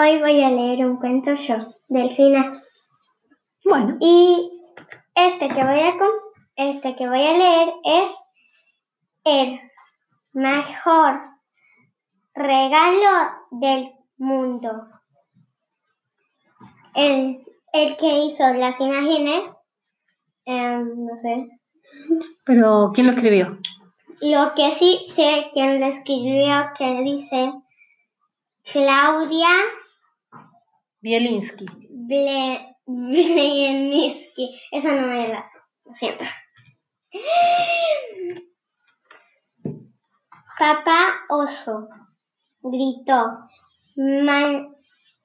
Hoy voy a leer un cuento yo, Delfina. Bueno, Y este que voy a este que voy a leer es el mejor regalo del mundo. El, el que hizo las imágenes, em, no sé. pero ¿quién lo escribió? Lo que sí sé quién lo escribió que dice Claudia Bielinski. Ble Bleninsky. Esa no me la lo siento. Papá oso gritó.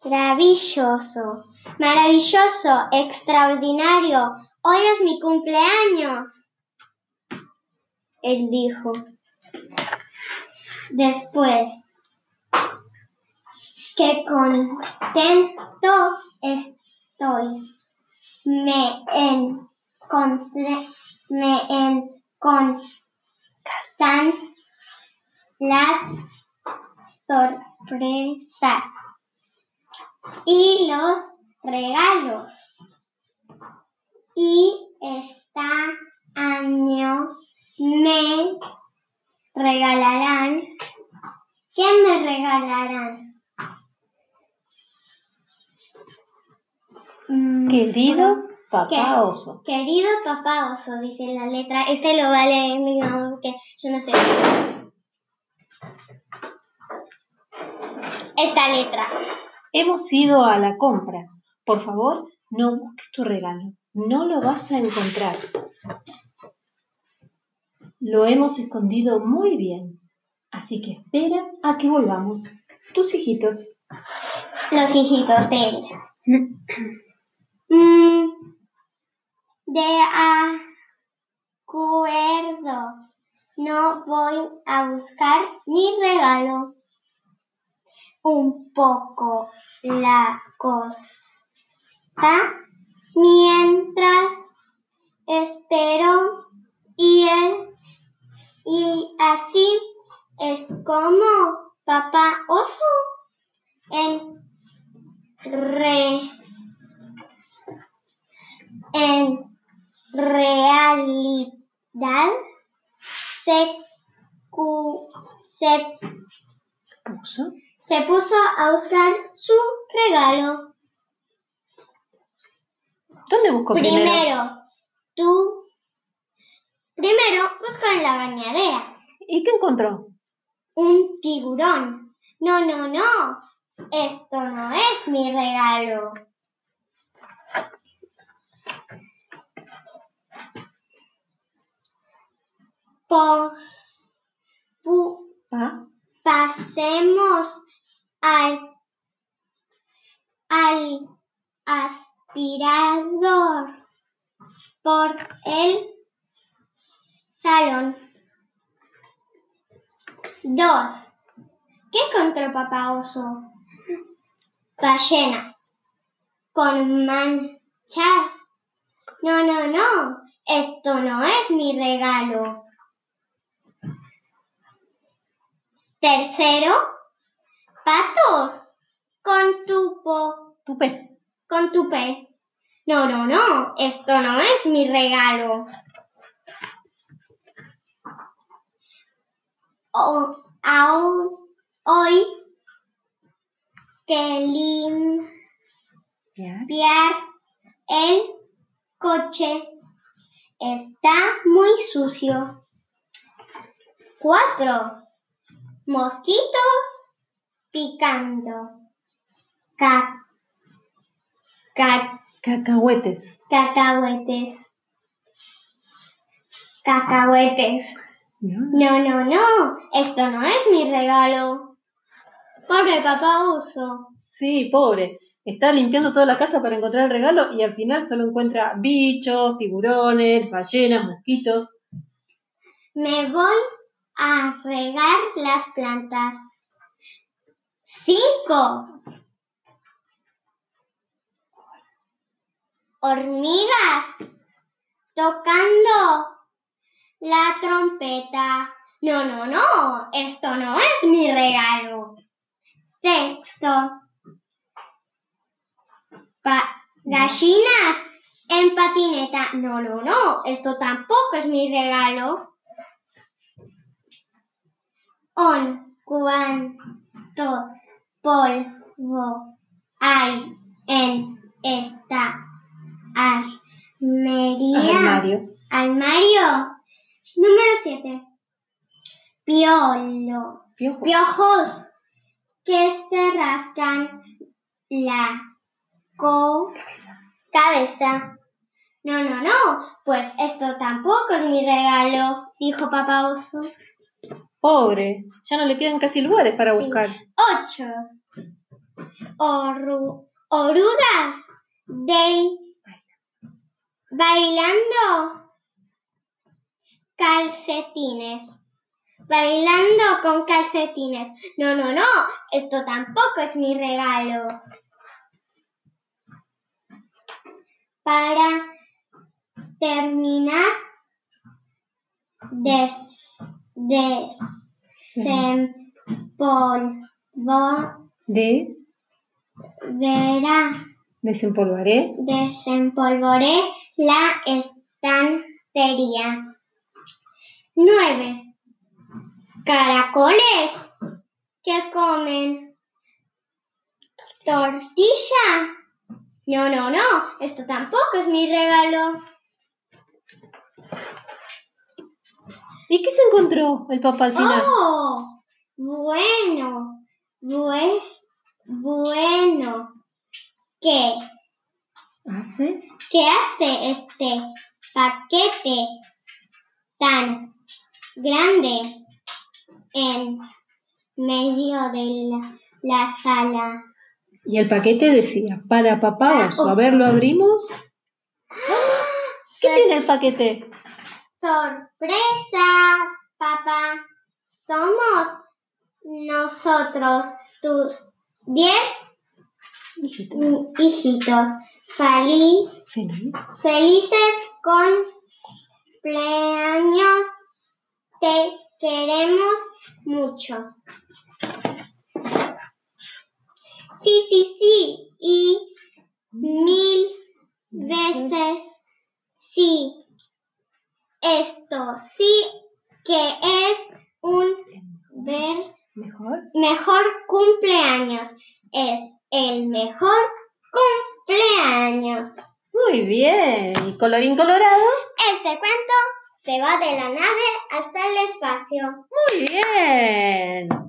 Maravilloso, maravilloso, extraordinario. Hoy es mi cumpleaños. Él dijo. Después, qué contento estoy. Me encontré, me las sorpresas y los regalos. Y este año me regalarán. ¿Qué me regalarán? Querido papá oso. Querido papá oso, dice la letra. Este lo va a leer mi mamá porque yo no sé. Esta letra. Hemos ido a la compra. Por favor, no busques tu regalo. No lo vas a encontrar. Lo hemos escondido muy bien. Así que espera a que volvamos. Tus hijitos. Los hijitos de él. Mm, de acuerdo. No voy a buscar mi regalo. Un poco la cosa mientras espero y es y así es como papá oso en re en realidad se, cu- se, ¿Puso? se puso a buscar su regalo. ¿Dónde busco primero? Primero, tú, primero busca en la bañadera ¿Y qué encontró? un tiburón. No, no, no, esto no es mi regalo. Pasemos al, al aspirador por el salón. Dos. ¿Qué encontró papá oso? Ballenas con manchas. No, no, no. Esto no es mi regalo. Tercero, patos con tubo, Tupé. con tupé. No, no, no, esto no es mi regalo. O- aún hoy que limpiar el coche está muy sucio. Cuatro. Mosquitos picando. Ca- ca- Cacahuetes. cacahuetes. Cacahuetes. ¿No? No, no. Esto no es mi regalo. Pobre papá oso. Sí, pobre. Está limpiando toda la casa para encontrar el regalo y al final solo encuentra bichos, tiburones, ballenas, mosquitos. Me voy a regar las plantas. Cinco. Hormigas tocando la trompeta. No, no, no. Esto no es mi regalo. Sexto. Pa- gallinas en patineta. No, no, no. Esto tampoco es mi regalo. On cuánto polvo hay en esta armería. Armario. Armario. Número 7. Piolo. Piojo. Piojos que se rascan la co- cabeza. No, no, no. Pues esto tampoco es mi regalo, dijo papá oso. Pobre. Ya no le quedan casi lugares para buscar. 8. orugas de bailando calcetines. Bailando con calcetines. No, no, no. Esto tampoco es mi regalo. Para terminar, des, desempolvo, De. verá, Desempolvaré. desempolvoré la estantería. 9. Caracoles que comen tortilla. No, no, no, esto tampoco es mi regalo. ¿Y qué se encontró el papá al final? Oh, bueno, pues, bueno. ¿Qué? ¿Hace? ¿Qué hace este paquete tan grande en medio de la, la sala? Y el paquete decía, para papá oso. A Oso. ver, ¿lo abrimos? ¿Qué tiene el paquete? Sorpresa, papá. Somos nosotros, tus diez Hijito. hijitos. Feliz, Feliz. felices cumpleaños. Te queremos mucho. Sí, sí, sí. Y mil veces sí. Esto sí que es un ver Mejor. mejor cumpleaños. Es el mejor cumpleaños. Muy bien. ¿Y colorín colorado? Este cuento se va de la nave hasta el espacio. Muy bien.